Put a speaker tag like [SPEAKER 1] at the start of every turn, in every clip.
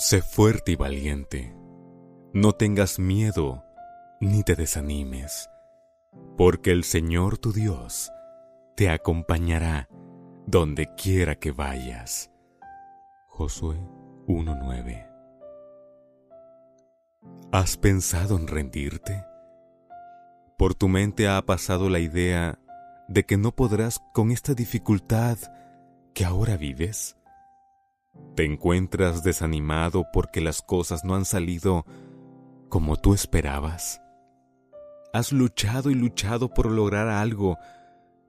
[SPEAKER 1] Sé fuerte y valiente. No tengas miedo ni te desanimes, porque el Señor tu Dios te acompañará donde quiera que vayas. Josué 1.9 ¿Has pensado en rendirte? Por tu mente ha pasado la idea de que no podrás con esta dificultad que ahora vives. ¿Te encuentras desanimado porque las cosas no han salido como tú esperabas? Has luchado y luchado por lograr algo,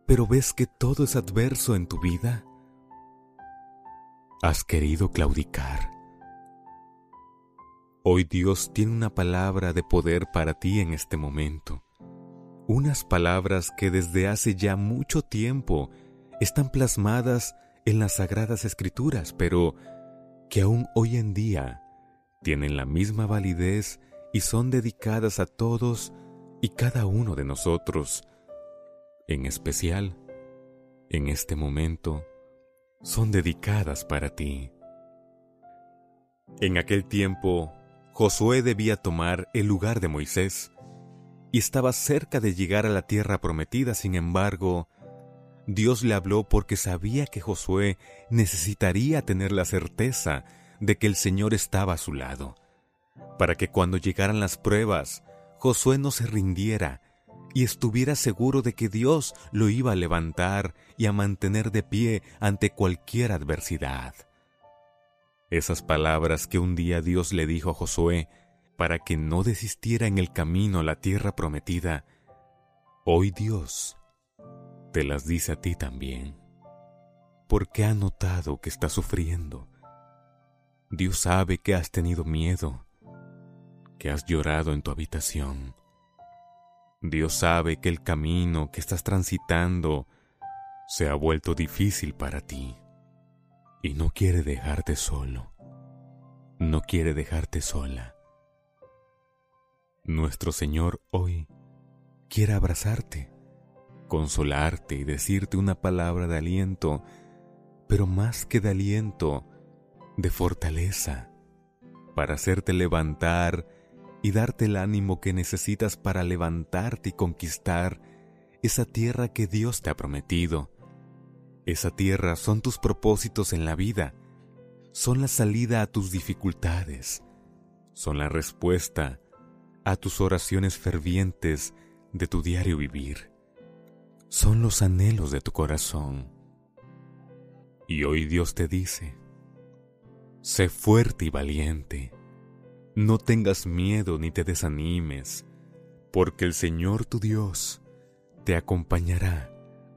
[SPEAKER 1] pero ves que todo es adverso en tu vida. ¿Has querido claudicar? Hoy Dios tiene una palabra de poder para ti en este momento. Unas palabras que desde hace ya mucho tiempo están plasmadas las sagradas escrituras, pero que aún hoy en día tienen la misma validez y son dedicadas a todos y cada uno de nosotros. En especial, en este momento, son dedicadas para ti. En aquel tiempo, Josué debía tomar el lugar de Moisés y estaba cerca de llegar a la tierra prometida, sin embargo, Dios le habló porque sabía que Josué necesitaría tener la certeza de que el Señor estaba a su lado, para que cuando llegaran las pruebas, Josué no se rindiera y estuviera seguro de que Dios lo iba a levantar y a mantener de pie ante cualquier adversidad. Esas palabras que un día Dios le dijo a Josué para que no desistiera en el camino a la tierra prometida, hoy Dios te las dice a ti también, porque ha notado que estás sufriendo. Dios sabe que has tenido miedo, que has llorado en tu habitación. Dios sabe que el camino que estás transitando se ha vuelto difícil para ti y no quiere dejarte solo, no quiere dejarte sola. Nuestro Señor hoy quiere abrazarte consolarte y decirte una palabra de aliento, pero más que de aliento, de fortaleza, para hacerte levantar y darte el ánimo que necesitas para levantarte y conquistar esa tierra que Dios te ha prometido. Esa tierra son tus propósitos en la vida, son la salida a tus dificultades, son la respuesta a tus oraciones fervientes de tu diario vivir son los anhelos de tu corazón. Y hoy Dios te dice, sé fuerte y valiente, no tengas miedo ni te desanimes, porque el Señor tu Dios te acompañará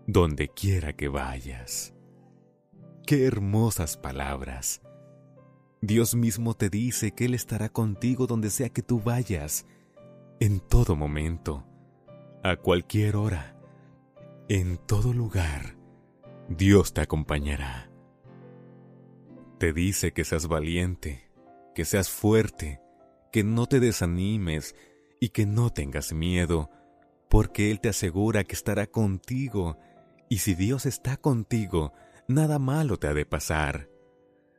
[SPEAKER 1] donde quiera que vayas. Qué hermosas palabras. Dios mismo te dice que Él estará contigo donde sea que tú vayas, en todo momento, a cualquier hora en todo lugar, Dios te acompañará. Te dice que seas valiente, que seas fuerte, que no te desanimes y que no tengas miedo, porque Él te asegura que estará contigo, y si Dios está contigo, nada malo te ha de pasar,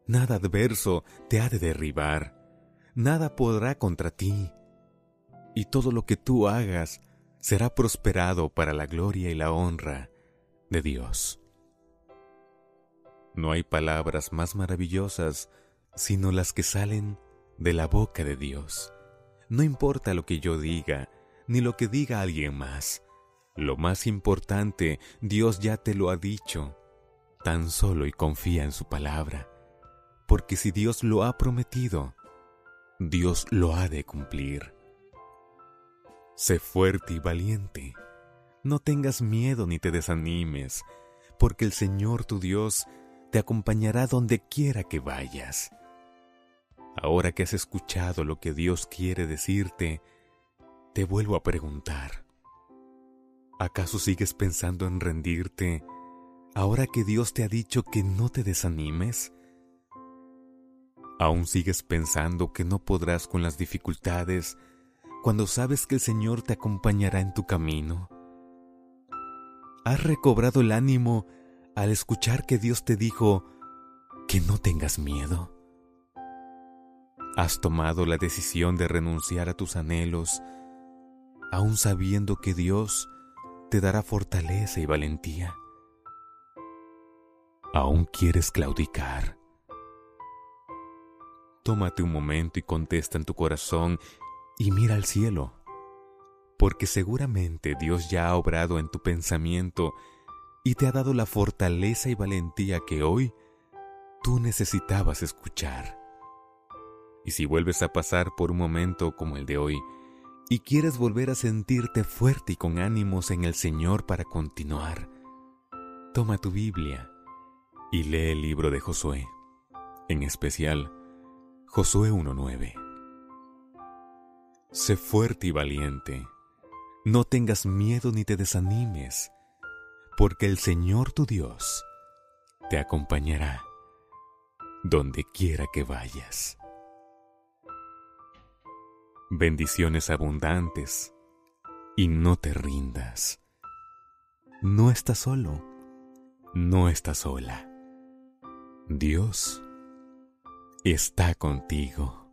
[SPEAKER 1] nada adverso te ha de derribar, nada podrá contra ti, y todo lo que tú hagas será prosperado para la gloria y la honra de Dios. No hay palabras más maravillosas sino las que salen de la boca de Dios. No importa lo que yo diga, ni lo que diga alguien más. Lo más importante, Dios ya te lo ha dicho. Tan solo y confía en su palabra. Porque si Dios lo ha prometido, Dios lo ha de cumplir. Sé fuerte y valiente. No tengas miedo ni te desanimes, porque el Señor tu Dios te acompañará donde quiera que vayas. Ahora que has escuchado lo que Dios quiere decirte, te vuelvo a preguntar. ¿Acaso sigues pensando en rendirte ahora que Dios te ha dicho que no te desanimes? ¿Aún sigues pensando que no podrás con las dificultades cuando sabes que el Señor te acompañará en tu camino? ¿Has recobrado el ánimo al escuchar que Dios te dijo que no tengas miedo? Has tomado la decisión de renunciar a tus anhelos, aun sabiendo que Dios te dará fortaleza y valentía. ¿Aún quieres claudicar? Tómate un momento y contesta en tu corazón y mira al cielo, porque seguramente Dios ya ha obrado en tu pensamiento y te ha dado la fortaleza y valentía que hoy tú necesitabas escuchar. Y si vuelves a pasar por un momento como el de hoy, y quieres volver a sentirte fuerte y con ánimos en el Señor para continuar, toma tu Biblia y lee el libro de Josué, en especial Josué 1.9. Sé fuerte y valiente, no tengas miedo ni te desanimes, porque el Señor tu Dios te acompañará donde quiera que vayas. Bendiciones abundantes y no te rindas. No estás solo, no estás sola. Dios está contigo.